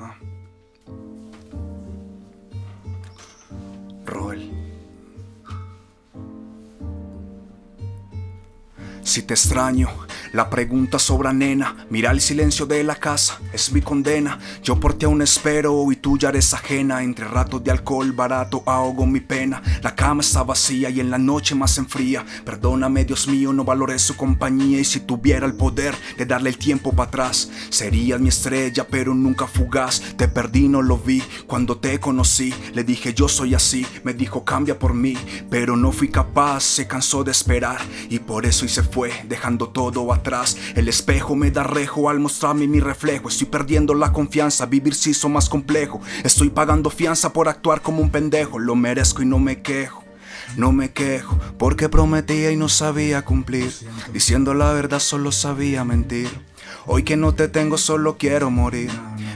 Ah. Roel. Si te extraño, la pregunta sobra nena, mira el silencio de la casa, es mi condena. Yo por ti aún espero y tú ya eres ajena. Entre ratos de alcohol barato ahogo mi pena. La cama está vacía y en la noche más enfría. Perdóname, Dios mío, no valoré su compañía. Y si tuviera el poder de darle el tiempo para atrás, serías mi estrella, pero nunca fugaz. Te perdí, no lo vi. Cuando te conocí, le dije yo soy así. Me dijo cambia por mí, pero no fui capaz. Se cansó de esperar y por eso hice fue, dejando todo atrás. El espejo me da rejo al mostrarme mi reflejo. Estoy perdiendo la confianza, vivir se hizo más complejo. Estoy pagando fianza por actuar como un pendejo. Lo merezco y no me quejo. No me quejo, porque prometía y no sabía cumplir. Diciendo la verdad solo sabía mentir. Hoy que no te tengo solo quiero morir.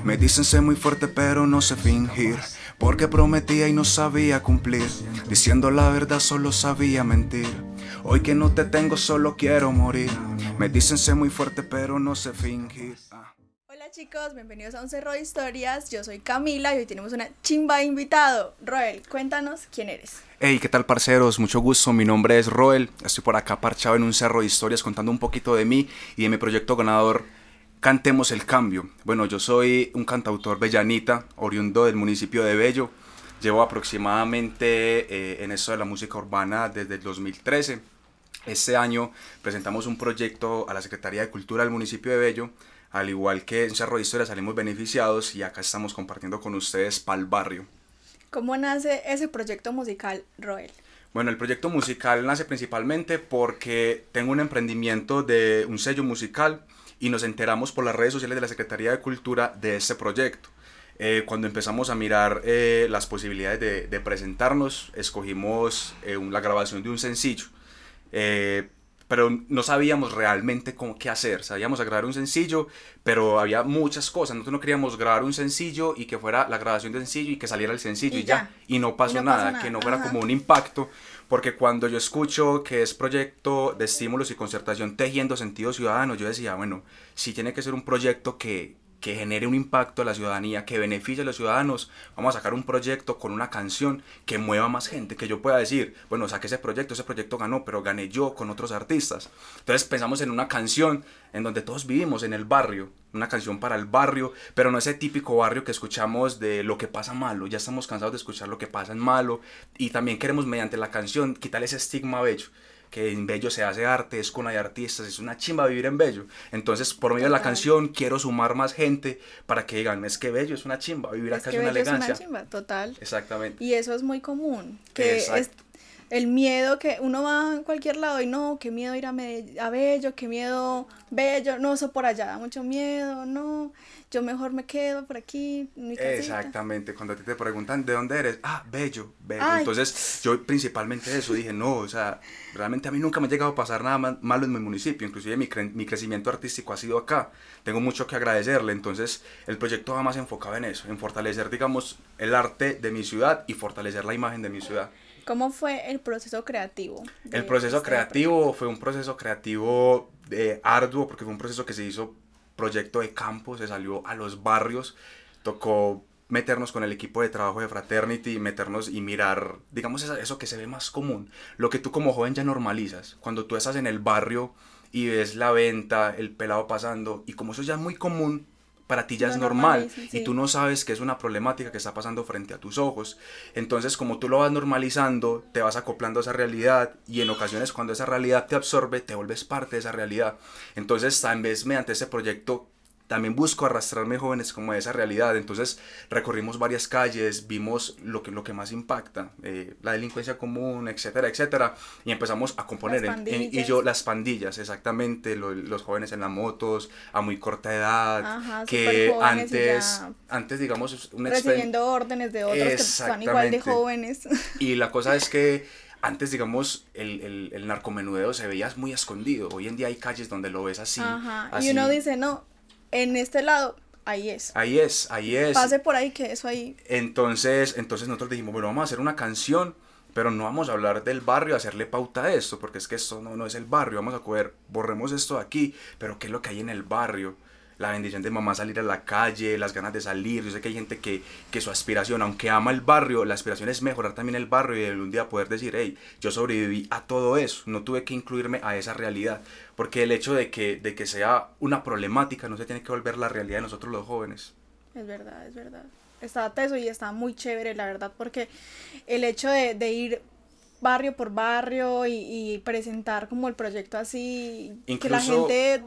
Me dicen sé muy fuerte pero no sé fingir. Porque prometía y no sabía cumplir. Diciendo la verdad solo sabía mentir. Hoy que no te tengo solo quiero morir. Me dicen sé muy fuerte pero no sé fingir. Ah. Hola chicos, bienvenidos a un cerro de historias. Yo soy Camila y hoy tenemos una chimba de invitado. Roel, cuéntanos quién eres. Hey, ¿qué tal parceros? Mucho gusto, mi nombre es Roel. Estoy por acá parchado en un cerro de historias contando un poquito de mí y de mi proyecto ganador Cantemos el Cambio. Bueno, yo soy un cantautor bellanita, oriundo del municipio de Bello. Llevo aproximadamente eh, en esto de la música urbana desde el 2013. Este año presentamos un proyecto a la Secretaría de Cultura del municipio de Bello. Al igual que en Cerro de Historia salimos beneficiados y acá estamos compartiendo con ustedes Pal Barrio. ¿Cómo nace ese proyecto musical, Roel? Bueno, el proyecto musical nace principalmente porque tengo un emprendimiento de un sello musical y nos enteramos por las redes sociales de la Secretaría de Cultura de este proyecto. Eh, cuando empezamos a mirar eh, las posibilidades de, de presentarnos, escogimos eh, la grabación de un sencillo. Pero no sabíamos realmente cómo, qué hacer. Sabíamos grabar un sencillo, pero había muchas cosas. Nosotros no queríamos grabar un sencillo y que fuera la grabación de sencillo y que saliera el sencillo y, ya. Y no pasó, Y no nada, pasó nada. que no fuera Ajá. como un impacto. Porque cuando yo escucho que es proyecto de estímulos y concertación tejiendo sentido ciudadano, yo decía, bueno, si tiene que ser un proyecto que, que genere un impacto a la ciudadanía, que beneficie a los ciudadanos, vamos a sacar un proyecto con una canción que mueva más gente, que yo pueda decir, bueno, saqué ese proyecto, ese proyecto ganó, pero gané yo con otros artistas. Entonces pensamos en una canción en donde todos vivimos, en el barrio, una canción para el barrio, pero no ese típico barrio que escuchamos de lo que pasa malo, ya estamos cansados de escuchar lo que pasa en malo y también queremos mediante la canción quitarle ese estigma bello que en Bello se hace arte, es cuna de artistas, es una chimba vivir en Bello. Entonces, por medio de la canción, quiero sumar más gente para que digan, es que Bello es una chimba, vivir Es acá que es una Bello es elegancia. una chimba, total. Exactamente. Y eso es muy común, que es el miedo que uno va a cualquier lado y no, qué miedo ir a, Medell- a Bello, qué miedo Bello, no, eso por allá da mucho miedo, no, yo mejor me quedo por aquí, en mi. Exactamente, cuando a ti te preguntan de dónde eres, ah, bello, bello. Ay. Entonces, yo principalmente eso dije, no, o sea, realmente a mí nunca me ha llegado a pasar nada ma- malo en mi municipio, inclusive mi, cre- mi crecimiento artístico ha sido acá. Tengo mucho que agradecerle, entonces el proyecto va más enfocado en eso, en fortalecer, digamos, el arte de mi ciudad y fortalecer la imagen de mi ciudad. ¿Cómo fue el proceso creativo? El proceso creativo fue un proceso creativo eh, arduo porque fue un proceso que se hizo proyecto de campo, se salió a los barrios, tocó meternos con el equipo de trabajo de Fraternity, meternos y mirar, digamos, eso que se ve más común, lo que tú como joven ya normalizas, cuando tú estás en el barrio y ves la venta, el pelado pasando, y como eso ya es muy común, para ti ya es normal y sí. tú no sabes que es una problemática que está pasando frente a tus ojos. Entonces, como tú lo vas normalizando, te vas acoplando a esa realidad y en ocasiones cuando esa realidad te absorbe, te vuelves parte de esa realidad. Entonces, tal vez mediante ese proyecto también busco arrastrarme jóvenes como a esa realidad. Entonces recorrimos varias calles, vimos lo que, lo que más impacta, eh, la delincuencia común, etcétera, etcétera, y empezamos a componer. En- en- y yo, las pandillas, exactamente, lo- los jóvenes en las motos, a muy corta edad, Ajá, que antes, antes, digamos, una Recibiendo órdenes de otros que son igual de jóvenes. y la cosa es que antes, digamos, el, el, el narcomenudeo se veía muy escondido. Hoy en día hay calles donde lo ves así. Ajá. así. Y uno dice, no, en este lado, ahí es. Ahí es, ahí es. Pase por ahí que eso ahí. Entonces, entonces nosotros dijimos, bueno, vamos a hacer una canción, pero no vamos a hablar del barrio, hacerle pauta a esto, porque es que esto no, no es el barrio, vamos a coger, borremos esto de aquí, pero ¿qué es lo que hay en el barrio? La bendición de mamá salir a la calle, las ganas de salir. Yo sé que hay gente que, que su aspiración, aunque ama el barrio, la aspiración es mejorar también el barrio y un día poder decir, hey, yo sobreviví a todo eso, no tuve que incluirme a esa realidad. Porque el hecho de que, de que sea una problemática no se tiene que volver la realidad de nosotros los jóvenes. Es verdad, es verdad. Está teso y está muy chévere, la verdad, porque el hecho de, de ir barrio por barrio y, y, presentar como el proyecto así, que la gente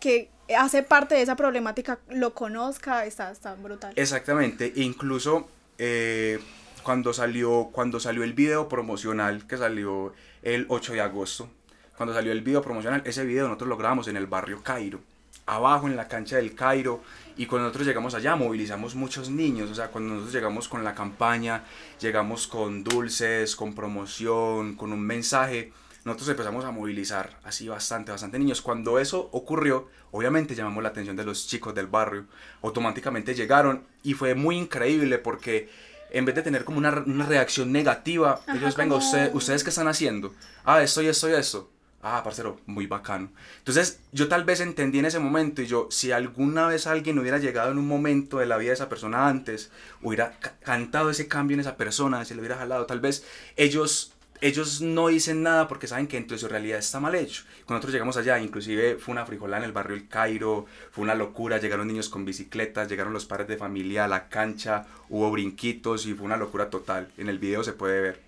que hace parte de esa problemática lo conozca, está, está brutal. Exactamente, incluso eh, cuando, salió, cuando salió el video promocional, que salió el 8 de agosto, cuando salió el video promocional, ese video nosotros lo grabamos en el barrio Cairo, abajo en la cancha del Cairo, y cuando nosotros llegamos allá movilizamos muchos niños, o sea, cuando nosotros llegamos con la campaña, llegamos con dulces, con promoción, con un mensaje, nosotros empezamos a movilizar así bastante, bastante niños. Cuando eso ocurrió, obviamente llamamos la atención de los chicos del barrio. Automáticamente llegaron y fue muy increíble porque en vez de tener como una, una reacción negativa, ellos, venga, usted, ¿ustedes qué están haciendo? Ah, esto y esto y esto. Ah, parcero, muy bacano. Entonces, yo tal vez entendí en ese momento y yo, si alguna vez alguien hubiera llegado en un momento de la vida de esa persona antes, hubiera cantado ese cambio en esa persona, se le hubiera jalado, tal vez ellos ellos no dicen nada porque saben que dentro de su realidad está mal hecho. Cuando nosotros llegamos allá, inclusive fue una frijolada en el barrio El Cairo, fue una locura, llegaron niños con bicicletas, llegaron los padres de familia a la cancha, hubo brinquitos y fue una locura total. En el video se puede ver.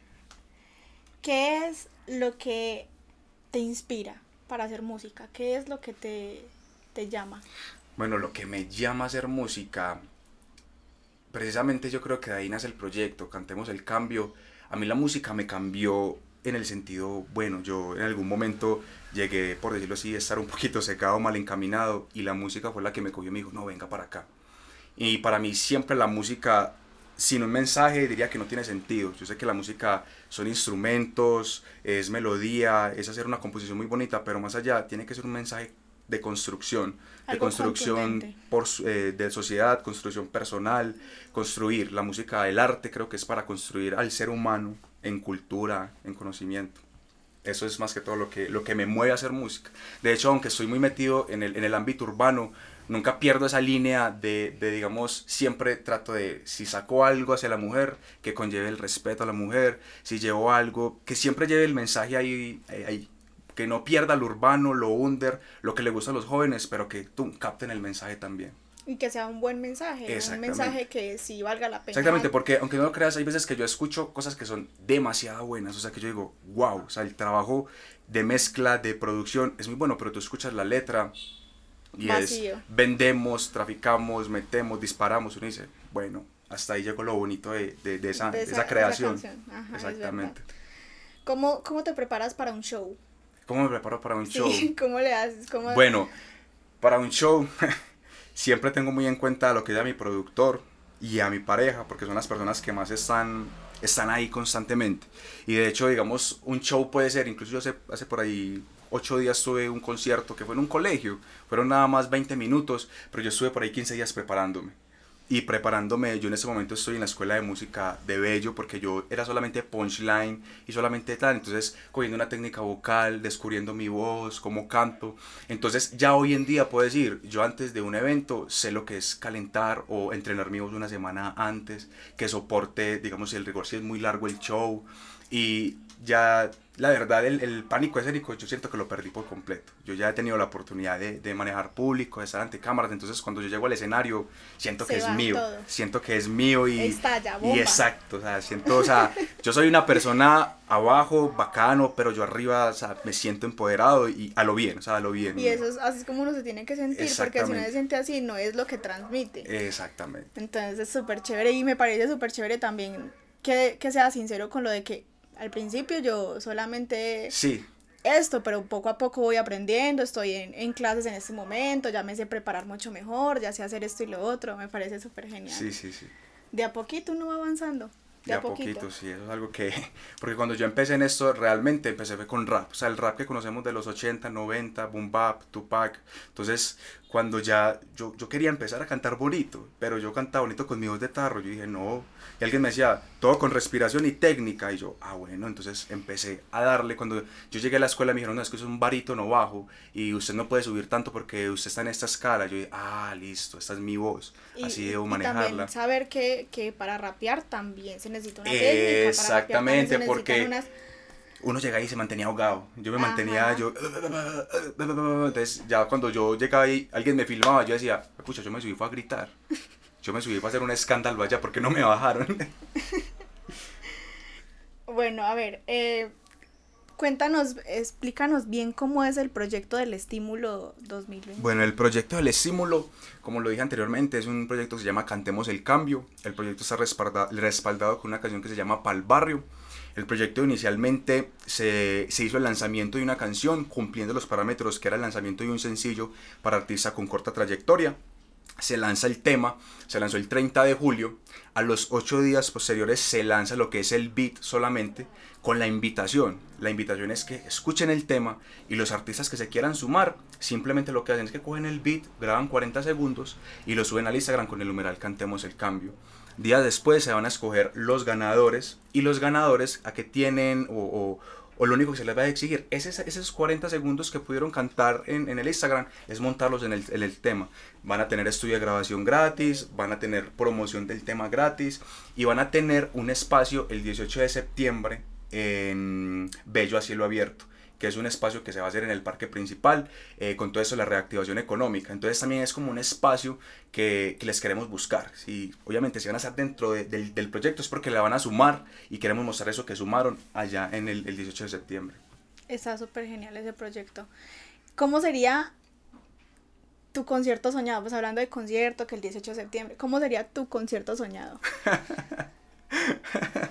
¿Qué es lo que te inspira para hacer música? ¿Qué es lo que te, te llama? Bueno, lo que me llama a hacer música, precisamente yo creo que de ahí nace el proyecto, Cantemos el Cambio a mí la música me cambió en el sentido, bueno, yo en algún momento llegué, por decirlo así, a estar un poquito secado, mal encaminado, y la música fue la que me cogió y me dijo, no, venga para acá. Y para mí siempre la música, sin un mensaje, diría que no tiene sentido. Yo sé que la música son instrumentos, es melodía, es hacer una composición muy bonita, pero más allá tiene que ser un mensaje de construcción, de construcción por, eh, de sociedad, construcción personal, construir. La música, el arte creo que es para construir al ser humano en cultura, en conocimiento. Eso es más que todo lo que, lo que me mueve a hacer música. De hecho, aunque estoy muy metido en el, en el ámbito urbano, nunca pierdo esa línea de, de, digamos, siempre trato de, si saco algo hacia la mujer, que conlleve el respeto a la mujer, si llevo algo, que siempre lleve el mensaje ahí, ahí que no pierda lo urbano, lo under, lo que le gusta a los jóvenes, pero que tú capten el mensaje también. Y que sea un buen mensaje, un mensaje que sí valga la pena. Exactamente, porque aunque no lo creas, hay veces que yo escucho cosas que son demasiado buenas, o sea, que yo digo, wow, o sea, el trabajo de mezcla, de producción es muy bueno, pero tú escuchas la letra y es vendemos, traficamos, metemos, disparamos, uno dice, bueno, hasta ahí llegó lo bonito de, de, esa, esa, creación. Exactamente. ¿Cómo, ¿Cómo te preparas para un show? ¿Cómo me preparo para un show? ¿Cómo le haces? Bueno, para un show siempre tengo muy en cuenta lo que a mi productor y a mi pareja, porque son las personas que más están, están ahí constantemente. Y de hecho, digamos, un show puede ser, incluso yo hace, hace por ahí ocho días tuve un concierto que fue en un colegio, fueron nada más 20 minutos, pero yo estuve por ahí 15 días preparándome y preparándome, yo en ese momento estoy en la escuela de música de Bello porque yo era solamente punchline y solamente tal, entonces cogiendo una técnica vocal, descubriendo mi voz, cómo canto, entonces ya hoy en día puedo decir, yo antes de un evento sé lo que es calentar o entrenar mi voz una semana antes, que soporte, digamos, el rigor si es muy largo el show. Y ya la verdad, el, el, pánico escénico yo siento que lo perdí por completo. Yo ya he tenido la oportunidad de, de manejar público, de estar ante cámaras, entonces cuando yo llego al escenario siento que es mío, siento que es mío y... Estalla, bomba. Y exacto, o sea, siento, o sea, yo soy una persona abajo, bacano, pero yo arriba, o sea, me siento empoderado y a lo bien, o sea, a lo bien. Y eso es, así es como uno se tiene que sentir, porque si uno se siente así, no es lo que transmite. Exactamente. Entonces es súper chévere y me parece súper chévere también que, que sea sincero con lo de que al principio yo solamente... Sí. Esto, pero poco a poco voy aprendiendo, estoy en, en, clases en este momento, ya me sé preparar mucho mejor, ya sé hacer esto y lo otro, me parece súper genial. Sí, sí, sí. De a poquito uno va avanzando. De, a poquito. sí, eso es algo que, porque cuando yo empecé en esto, realmente empecé con rap, o sea, el rap que conocemos de los 80, 90, boom bap, Tupac, entonces cuando ya yo, yo quería empezar a cantar bonito, pero yo cantaba bonito con mi voz de tarro, yo dije, no, y alguien me decía, todo con respiración y técnica, y yo, ah, bueno, entonces empecé a darle, cuando yo llegué a la escuela me dijeron, no, es que es un barítono bajo, y usted no puede subir tanto porque usted está en esta escala, yo dije, ah, listo, esta es mi voz, así debo manejarla. Y también saber que, que para rapear también se necesita una técnica, Exactamente, porque uno llega y se mantenía ahogado. Yo me mantenía, yo... Entonces ya cuando yo llegaba ahí, alguien me filmaba, yo decía, escucha, yo me subí fue a gritar. Yo me subí para hacer un escándalo allá porque no me bajaron. bueno, a ver, eh, cuéntanos, explícanos bien cómo es el proyecto del estímulo 2020. Bueno, el proyecto del estímulo, como lo dije anteriormente, es un proyecto que se llama Cantemos el Cambio. El proyecto está respaldado con una canción que se llama Pal Barrio. El proyecto inicialmente se, hizo el lanzamiento de una canción cumpliendo los parámetros que era el lanzamiento de un sencillo para artista con corta trayectoria. Se lanza el tema, se lanzó el 30 de julio. A los ocho días posteriores se lanza lo que es el beat solamente con la invitación. La invitación es que escuchen el tema y los artistas que se quieran sumar simplemente lo que hacen es que cogen el beat, graban 40 segundos y lo suben al Instagram con el numeral Cantemos el Cambio. Días después se van a escoger los ganadores y los ganadores a que tienen o, lo único que se les va a exigir es esos 40 segundos que pudieron cantar en, en el Instagram, es montarlos en el, en el, tema. Van a tener estudio de grabación gratis, van a tener promoción del tema gratis y van a tener un espacio el 18 de septiembre en Bello a cielo abierto que es un espacio que se va a hacer en el parque principal, eh, con todo eso la reactivación económica. Entonces también es como un espacio que, que les queremos buscar. Si, obviamente si van a estar dentro del, del, proyecto es porque la van a sumar y queremos mostrar eso que sumaron allá en el, el 18 de septiembre. Está súper genial ese proyecto. ¿Cómo sería tu concierto soñado? Pues hablando de concierto, que el 18 de septiembre, ¿cómo sería tu concierto soñado?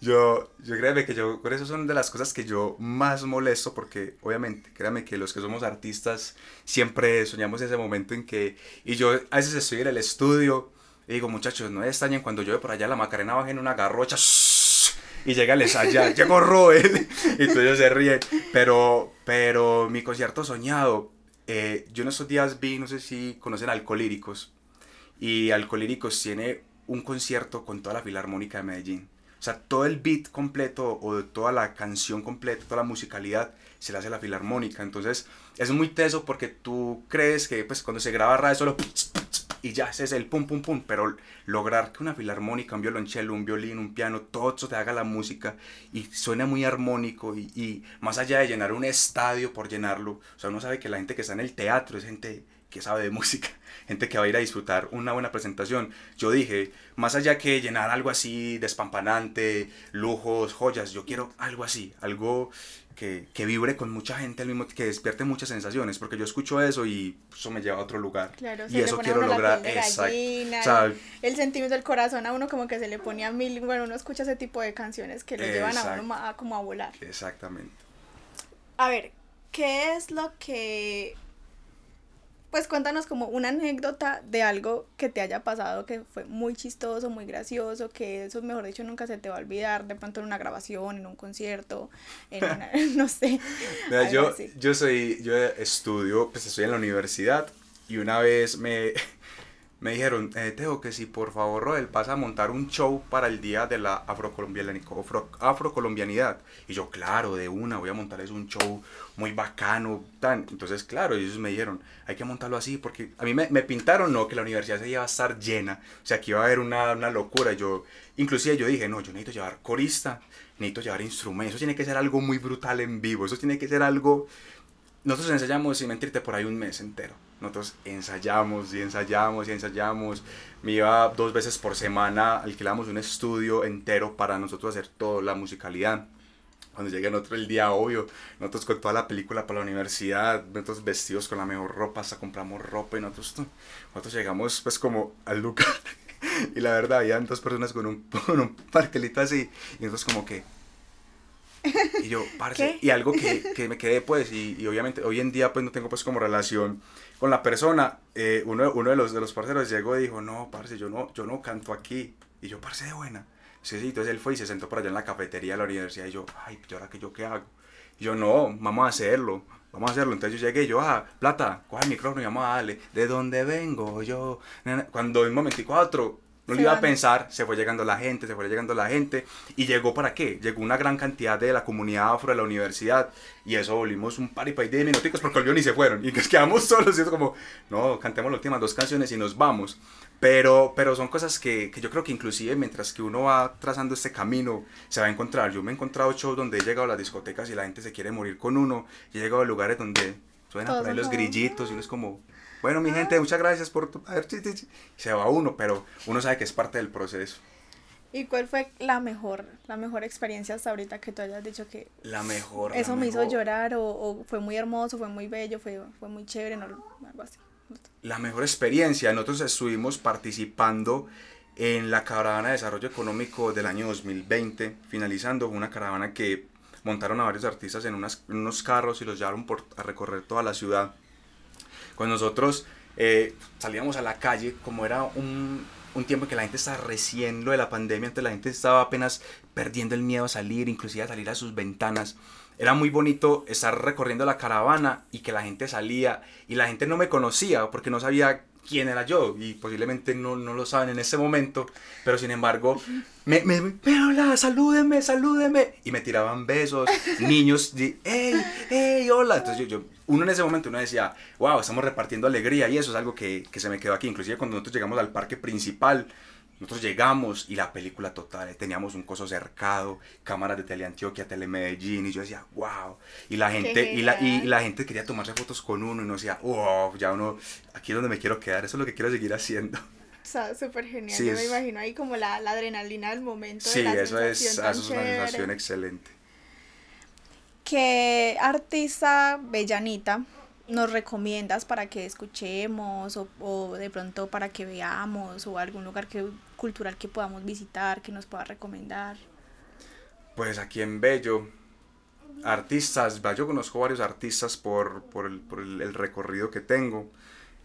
Yo, yo créeme que yo, por eso son de las cosas que yo más molesto, porque obviamente, créame que los que somos artistas siempre soñamos ese momento en que, y yo a veces estoy en el estudio y digo, muchachos, no extrañen cuando llueve por allá la Macarena baja en una garrocha y llega el allá, llegó Roel y todos se ríen, pero, pero mi concierto soñado, eh, yo en esos días vi, no sé si conocen Alcolíricos, y Alcolíricos tiene un concierto con toda la Filarmónica de Medellín o sea, todo el beat completo o toda la canción completa, toda la musicalidad se la hace la filarmónica. Entonces, es muy teso porque tú crees que pues cuando se graba radio solo y ya ese es el pum pum pum, pero lograr que una filarmónica, un violonchelo, un violín, un piano, todo eso te haga la música y suene muy armónico y, y más allá de llenar un estadio por llenarlo, o sea, uno sabe que la gente que está en el teatro es gente que sabe de música, gente que va a ir a disfrutar una buena presentación. Yo dije, más allá que llenar algo así despampanante, lujos, joyas, yo quiero algo así, algo que, que vibre con mucha gente al mismo que despierte muchas sensaciones, porque yo escucho eso y eso me lleva a otro lugar. Claro, y eso quiero lograr. Exacto. el sentimiento del corazón a uno como que se le pone a mil, bueno, uno escucha ese tipo de canciones que lo llevan a uno a, como a volar. Exactamente. A ver, ¿qué es lo que pues cuéntanos como una anécdota de algo que te haya pasado que fue muy chistoso, muy gracioso, que eso mejor dicho nunca se te va a olvidar, de pronto en una grabación, en un concierto, en una, no sé. yo, yo soy, yo estudio, pues estoy en la universidad y una vez me, me dijeron, eh, Teo, que si por favor, Roel, vas a montar un show para el día de la afrocolombianidad. y yo, claro, de una, voy a montarles un show muy bacano, tan. Entonces, claro, ellos me dijeron, hay que montarlo así, porque a mí me, me pintaron, no, que la universidad se iba a estar llena, o sea, que iba a haber una, una locura. Yo, inclusive yo dije, no, yo necesito llevar corista, necesito llevar instrumentos, eso tiene que ser algo muy brutal en vivo, eso tiene que ser algo... Nosotros ensayamos, sin mentirte, por ahí un mes entero nosotros ensayamos y ensayamos y ensayamos. Me iba dos veces por semana, alquilamos un estudio entero para nosotros hacer toda la musicalidad. Cuando llegue nosotros el día, obvio, nosotros con toda la película para la universidad, nosotros vestidos con la mejor ropa, hasta compramos ropa y nosotros, nosotros llegamos pues como al lugar. y la verdad, había dos personas con un, con un así y nosotros como que, y yo, parce, y algo que, que, me quedé pues, y, y, obviamente hoy en día pues no tengo pues como relación con la persona, eh, uno, uno de los de los parceros llegó y dijo, no, parce, yo no, yo no canto aquí. Y yo, parce, de buena. Sí, sí, entonces él fue y se sentó por allá en la cafetería de la universidad y yo, ay, ¿y ahora que yo qué hago? Y yo, no, vamos a hacerlo. vamos a hacerlo. Entonces yo llegué y yo, ah, plata, coge el micrófono y vamos a darle, ¿de dónde vengo yo? Cuando en momentico otro, no lo iba a pensar, se fue llegando la gente, se fue llegando la gente. ¿Y llegó para qué? Llegó una gran cantidad de la comunidad afro de la universidad. Y eso volvimos un par y de minuticos porque olvidó ni se fueron. Y nos quedamos solos. Y es como, no, cantemos las últimas dos canciones y nos vamos. Pero, pero son cosas que, que, yo creo que inclusive mientras que uno va trazando este camino, se va a encontrar. Yo me he encontrado shows donde he llegado a las discotecas y la gente se quiere morir con uno. Y he llegado a lugares donde suenan por ahí los grillitos y uno es como, bueno, mi gente, muchas gracias por tu... Se va uno, pero uno sabe que es parte del proceso. ¿Y cuál fue la mejor, la mejor experiencia hasta ahorita que tú hayas dicho que... La mejor. Eso me hizo llorar o, o, fue muy hermoso, fue muy bello, fue, fue muy chévere, no, algo así. La mejor experiencia, nosotros estuvimos participando en la caravana de desarrollo económico del año 2020, finalizando una caravana que montaron a varios artistas en, unas, unos carros y los llevaron por, a recorrer toda la ciudad cuando nosotros eh, salíamos a la calle, como era un, un tiempo que la gente estaba recién lo de la pandemia, entonces la gente estaba apenas perdiendo el miedo a salir, inclusive a salir a sus ventanas. Era muy bonito estar recorriendo la caravana y que la gente salía y la gente no me conocía porque no sabía quién era yo y posiblemente no, no lo saben en ese momento, pero sin embargo, me, me, me hola, salúdenme, salúdenme y me tiraban besos, niños, hey, hey, hola, entonces yo, yo, uno en ese momento uno decía, wow, estamos repartiendo alegría y eso es algo que, que se me quedó aquí, inclusive cuando nosotros llegamos al parque principal, nosotros llegamos y la película total, teníamos un coso cercado, cámaras de Teleantioquia, Telemedellín, y yo decía, wow. Y la gente, y la, y la gente quería tomarse fotos con uno y uno decía, wow, ya uno, aquí es donde me quiero quedar, eso es lo que quiero seguir haciendo. O sea, súper genial, yo me imagino ahí como la, la, adrenalina del momento. Sí, eso, es, eso es una sensación excelente. ¿Qué artista bellanita nos recomiendas para que escuchemos o, o, de pronto para que veamos o algún lugar que, cultural que podamos visitar, que nos pueda recomendar? Pues aquí en Bello, artistas, yo conozco varios artistas por, por, el, por el, recorrido que tengo.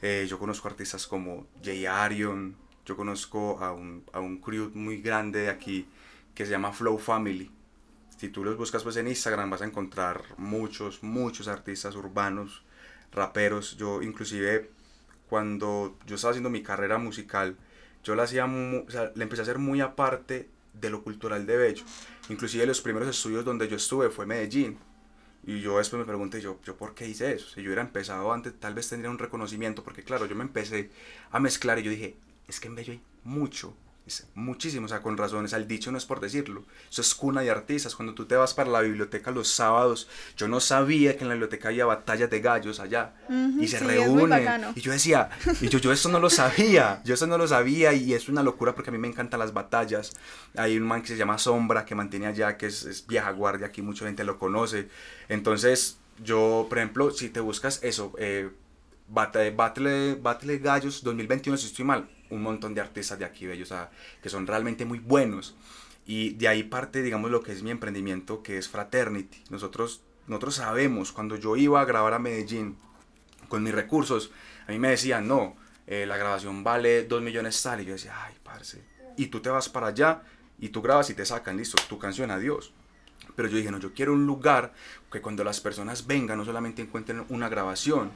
Eh, yo conozco artistas como Jay Arion, yo conozco a un, a un crew muy grande de aquí que se llama Flow Family. Si tú los buscas pues en Instagram vas a encontrar muchos, muchos artistas urbanos raperos. Yo inclusive cuando yo estaba haciendo mi carrera musical, yo la hacía, o sea, le empecé a hacer muy aparte de lo cultural de Bello. Inclusive los primeros estudios donde yo estuve fue Medellín. Y yo después me pregunté, yo, ¿yo por qué hice eso? Si yo hubiera empezado antes, tal vez tendría un reconocimiento, porque claro, yo me empecé a mezclar y yo dije, es que en Bello hay mucho, muchísimo, o sea, con razones, el dicho no es por decirlo, eso es cuna de artistas, cuando tú te vas para la biblioteca los sábados, yo no sabía que en la biblioteca había batallas de gallos allá, y se reúnen, y yo decía, y yo, yo eso no lo sabía, yo eso no lo sabía, y es una locura porque a mí me encantan las batallas, hay un man que se llama Sombra, que mantiene allá, que es, vieja guardia, aquí mucha gente lo conoce, entonces yo, por ejemplo, si te buscas eso, eh, Battle, Battle, Battle Gallos 2021, si estoy mal, un montón de artistas de aquí, bellos, que son realmente muy buenos. Y de ahí parte, digamos, lo que es mi emprendimiento, que es Fraternity. Nosotros, nosotros sabemos, cuando yo iba a grabar a Medellín con mis recursos, a mí me decían, no, eh, la grabación vale 2 millones tal. Y yo decía, ay, parce. Y tú te vas para allá y tú grabas y te sacan, listo, tu canción, adiós. Pero yo dije, no, yo quiero un lugar que cuando las personas vengan no solamente encuentren una grabación,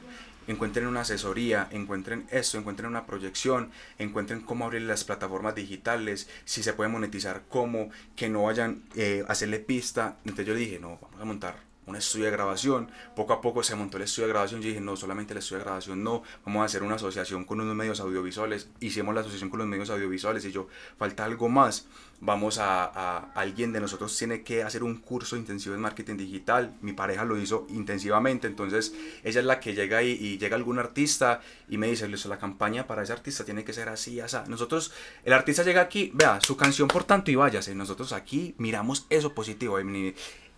encuentren una asesoría, encuentren esto, encuentren una proyección, encuentren cómo abrir las plataformas digitales, si se puede monetizar, cómo, que no vayan eh, hacerle pista. Entonces yo dije, no, vamos a montar un estudio de grabación. Poco a poco se montó el estudio de grabación. Yo dije, no, solamente el estudio de grabación, no. Vamos a hacer una asociación con unos medios audiovisuales. Hicimos la asociación con los medios audiovisuales y yo, falta algo más. Vamos a, alguien de nosotros tiene que hacer un curso intensivo en marketing digital. Mi pareja lo hizo intensivamente, entonces ella es la que llega y, y llega algún artista y me dice, la campaña para ese artista tiene que ser así, así. Nosotros, el artista llega aquí, vea, su canción por tanto y váyase. Nosotros aquí miramos eso positivo.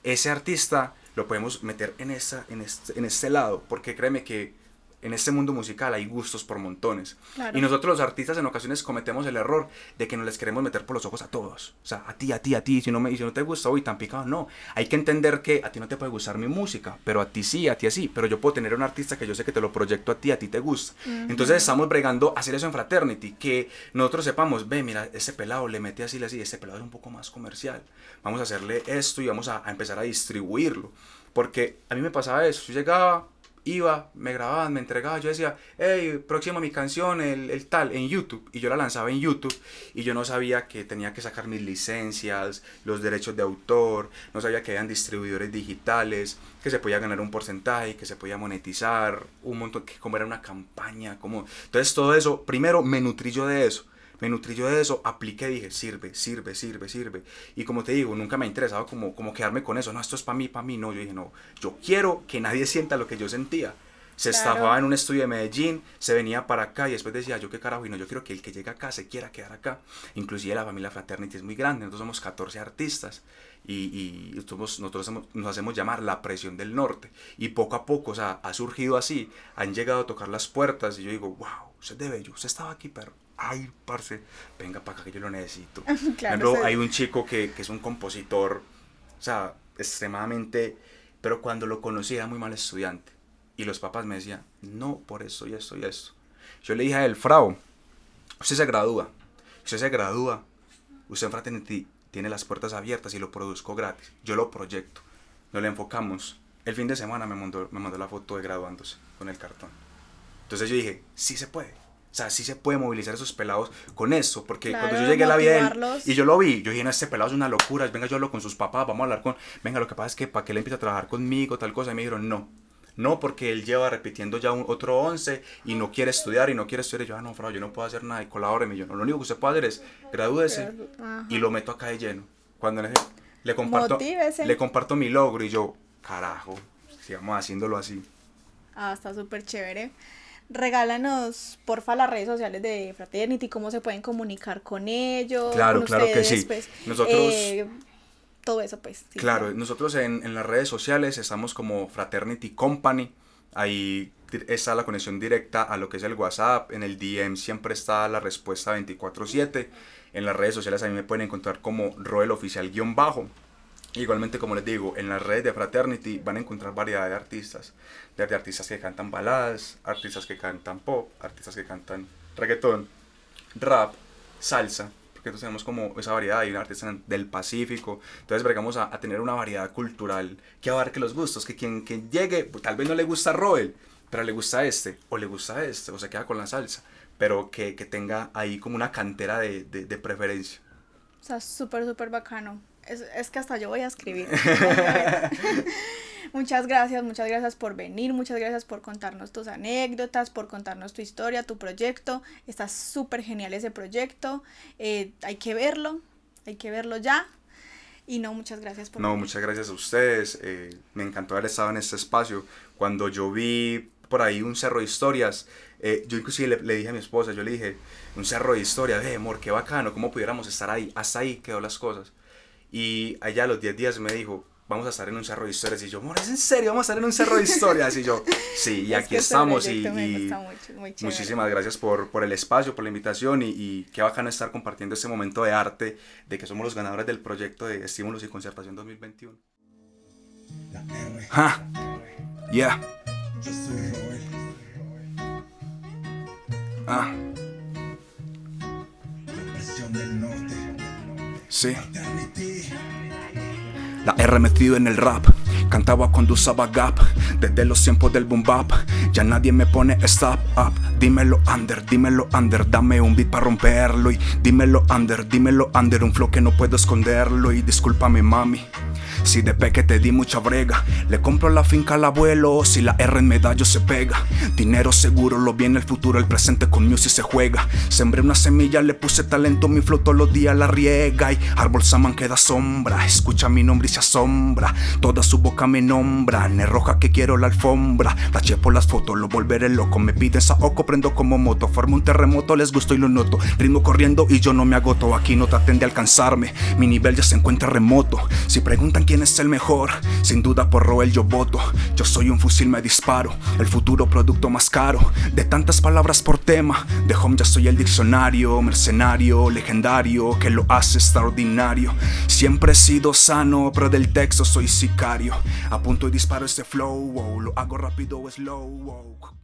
Ese artista lo podemos meter en, esa, en, este, en este lado, porque créeme que en este mundo musical hay gustos por montones. Y nosotros los artistas en ocasiones cometemos el error de que nos les queremos meter por los ojos a todos. O sea, a ti, a ti, a ti. Si no, me, si no te gusta, uy, tan picado. No. Hay que entender que a ti no te puede gustar mi música, pero a ti sí, a ti así. Pero yo puedo tener un artista que yo sé que te lo proyecto a ti, a ti te gusta. Entonces estamos bregando hacer eso en Fraternity. Que nosotros sepamos, ve, mira, ese pelado le mete así, así. Ese pelado es un poco más comercial. Vamos a hacerle esto y vamos a, a empezar a distribuirlo. Porque a mí me pasaba eso. Yo llegaba, iba, me grababan, me entregaban, yo decía, hey, próxima mi canción, el, el, tal, en YouTube. Y yo la lanzaba en YouTube y yo no sabía que tenía que sacar mis licencias, los derechos de autor, no sabía que habían distribuidores digitales, que se podía ganar un porcentaje, que se podía monetizar, un montón, que como era una campaña, como... Entonces todo eso, primero me nutrí yo de eso me nutrí yo de eso, apliqué y dije, sirve, sirve, sirve, sirve. Y como te digo, nunca me ha interesado como, como quedarme con eso, no, esto es para mí, para mí, no, yo dije, no, yo quiero que nadie sienta lo que yo sentía. Se estaba en un estudio de Medellín, se venía para acá y después decía, yo qué carajo, y no, yo quiero que el que llega acá se quiera quedar acá. Inclusive la familia Fraternity es muy grande, nosotros somos 14 artistas y, y nosotros nos hacemos llamar la presión del norte. Y poco a poco, o sea, ha surgido así, han llegado a tocar las puertas y yo digo, wow, usted es de bello, usted estaba aquí, pero ay, parce, venga para acá que yo lo necesito. claro, hay un chico que, que, es un compositor, o sea, extremadamente, pero cuando lo conocí era muy mal estudiante. Y los papás me decían, no, por eso y esto y esto. Yo le dije a él, Frau, usted se gradúa. Usted se gradúa, usted en Fraternity tiene las puertas abiertas y lo produzco gratis. Yo lo proyecto. Nos le enfocamos. El fin de semana me mandó, me mandó la foto de graduándose con el cartón. Entonces yo dije, sí se puede. O sea, sí se puede movilizar esos pelados con eso, porque cuando yo llegué a la vida él, y yo lo vi, yo dije, no, este pelado es una locura, venga, yo hablo con sus papás, vamos a hablar con, venga, lo que pasa es que para que él empiece a trabajar conmigo, tal cosa, y me dijeron, no, no, porque él lleva repitiendo ya un, otro 11 y no quiere estudiar y no quiere estudiar, y yo, ah, no, Frau, yo no puedo hacer nada, y colabóreme, yo, no, lo único que usted puede hacer es, gradúese, y lo meto acá de lleno, cuando le, le comparto, le comparto mi logro, y yo, carajo, sigamos haciéndolo así. Ah, está súper chévere regálanos porfa las redes sociales de Fraternity, cómo se pueden comunicar con ellos. Claro, claro que sí. Pues, nosotros... Eh, todo eso, pues. claro, nosotros en, en, las redes sociales estamos como Fraternity Company. Ahí está la conexión directa a lo que es el WhatsApp. En el DM siempre está la respuesta 24-7. En las redes sociales a mí me pueden encontrar como Roel Oficial-Bajo. Igualmente, como les digo, en las redes de Fraternity van a encontrar variedad de artistas. Desde artistas que cantan baladas, artistas que cantan pop, artistas que cantan reggaetón, rap, salsa. Porque entonces tenemos como esa variedad. Hay artistas del Pacífico. Entonces, vamos a, tener una variedad cultural que abarque los gustos. Que quien, quien llegue, tal vez no le gusta Roel, pero le gusta este, o le gusta este, o se queda con la salsa. Pero que, que tenga ahí como una cantera de, de, de preferencia. O sea, súper, súper bacano. Es, es, que hasta yo voy a escribir. muchas gracias, muchas gracias por venir, muchas gracias por contarnos tus anécdotas, por contarnos tu historia, tu proyecto. Está súper genial ese proyecto. Eh, hay que verlo, hay que verlo ya. Y no, muchas gracias por... No, muchas gracias a ustedes. Eh, me encantó haber estado en este espacio. Cuando yo vi por ahí un cerro de historias, eh, yo inclusive le, le, dije a mi esposa, yo le dije, un cerro de historias, de amor, qué bacano, cómo pudiéramos estar ahí. Hasta ahí quedó las cosas. Y allá a los 10 días me dijo, vamos a estar en un cerro de historias. Y yo, amor, ¿es en serio? Vamos a estar en un cerro de historias. Y yo, sí, y aquí estamos. Y, muchísimas gracias por, por, el espacio, por la invitación. Y, y qué bacano estar compartiendo este momento de arte, de que somos los ganadores del proyecto de Estímulos y Concertación 2021. Ja, yeah. Ah. Sí. La R metido en el rap. Cantaba cuando usaba gap desde los tiempos del boom bap. Ya nadie me pone stop up. Dímelo under, dímelo under. Dame un beat para romperlo. Y dímelo under, dímelo under. Un flow que no puedo esconderlo. Y discúlpame, mami. Si de peque te di mucha brega, le compro la finca al abuelo. Si la R en medallo se pega, dinero seguro lo viene el futuro, el presente con music se juega. Sembré una semilla, le puse talento, mi flow todos los días la riega. Y árbol saman queda sombra, escucha mi nombre y se asombra. Toda su boca me nombra, ne roja que quiero la alfombra. Taché por las fotos, lo volveré loco. Me piden saoco, prendo como moto. Formo un terremoto, les gusto y lo noto. Ritmo corriendo y yo no me agoto. Aquí no traten de alcanzarme, mi nivel ya se encuentra remoto. Si preguntan quién quién es el mejor, sin duda por Roel yo voto. Yo soy un fusil, me disparo, el futuro producto más caro. De tantas palabras por tema, de home ya soy el diccionario, mercenario, legendario, que lo hace extraordinario. Siempre he sido sano, pero del texto soy sicario. A punto y disparo este flow, lo hago rápido o slow.